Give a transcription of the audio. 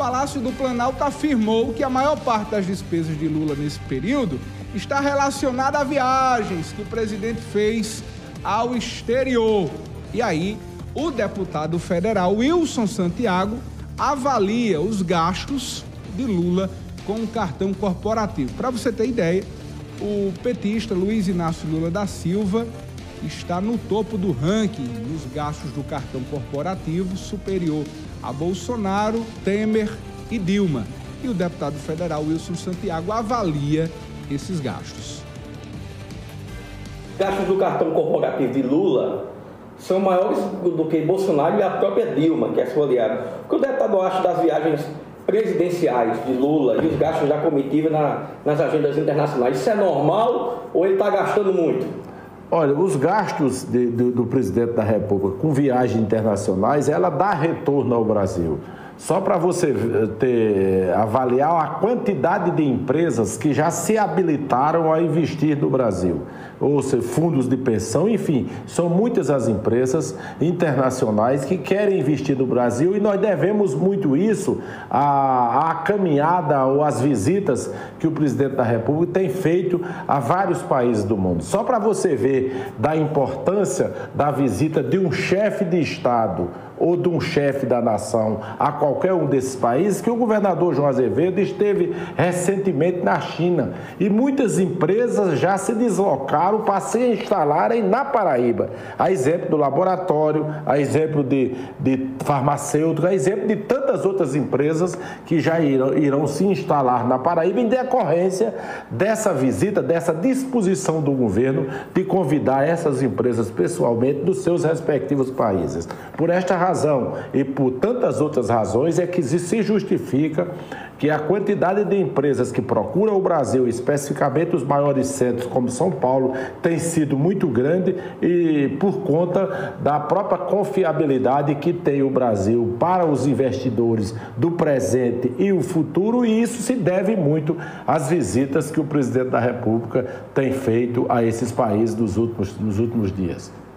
Palácio do Planalto afirmou que a maior parte das despesas de Lula nesse período está relacionada a viagens que o presidente fez ao exterior. E aí, o deputado federal Wilson Santiago avalia os gastos de Lula com o cartão corporativo. Para você ter ideia, o petista Luiz Inácio Lula da Silva está no topo do ranking nos gastos do cartão corporativo, superior a Bolsonaro, Temer e Dilma. E o deputado federal Wilson Santiago avalia esses gastos. Gastos do cartão corporativo de Lula são maiores do que Bolsonaro e a própria Dilma, que é sua aliada. O que o deputado acha das viagens presidenciais de Lula e os gastos da comitiva na, nas agendas internacionais, isso é normal ou ele está gastando muito? Olha, os gastos de, do, do presidente da República com viagens internacionais, ela dá retorno ao Brasil. Só para você eh, ter, avaliar a quantidade de empresas que já se habilitaram a investir no Brasil, ou seja, fundos de pensão, enfim, são muitas as empresas internacionais que querem investir no Brasil e nós devemos muito isso à, à caminhada ou às visitas que o presidente da República tem feito a vários países do mundo. Só para você ver da importância da visita de um chefe de Estado ou de um chefe da nação a qualquer um desses países, que o governador João Azevedo esteve recentemente na China e muitas empresas já se deslocaram para se instalarem na Paraíba. A exemplo do laboratório, a exemplo de, de farmacêutico, a exemplo de tantas outras empresas que já irão, irão se instalar na Paraíba em decorrência dessa visita, dessa disposição do governo de convidar essas empresas pessoalmente dos seus respectivos países. Por esta razão, e por tantas outras razões é que se justifica que a quantidade de empresas que procuram o Brasil, especificamente os maiores centros como São Paulo, tem sido muito grande e por conta da própria confiabilidade que tem o Brasil para os investidores do presente e o futuro, e isso se deve muito às visitas que o presidente da República tem feito a esses países nos últimos, nos últimos dias.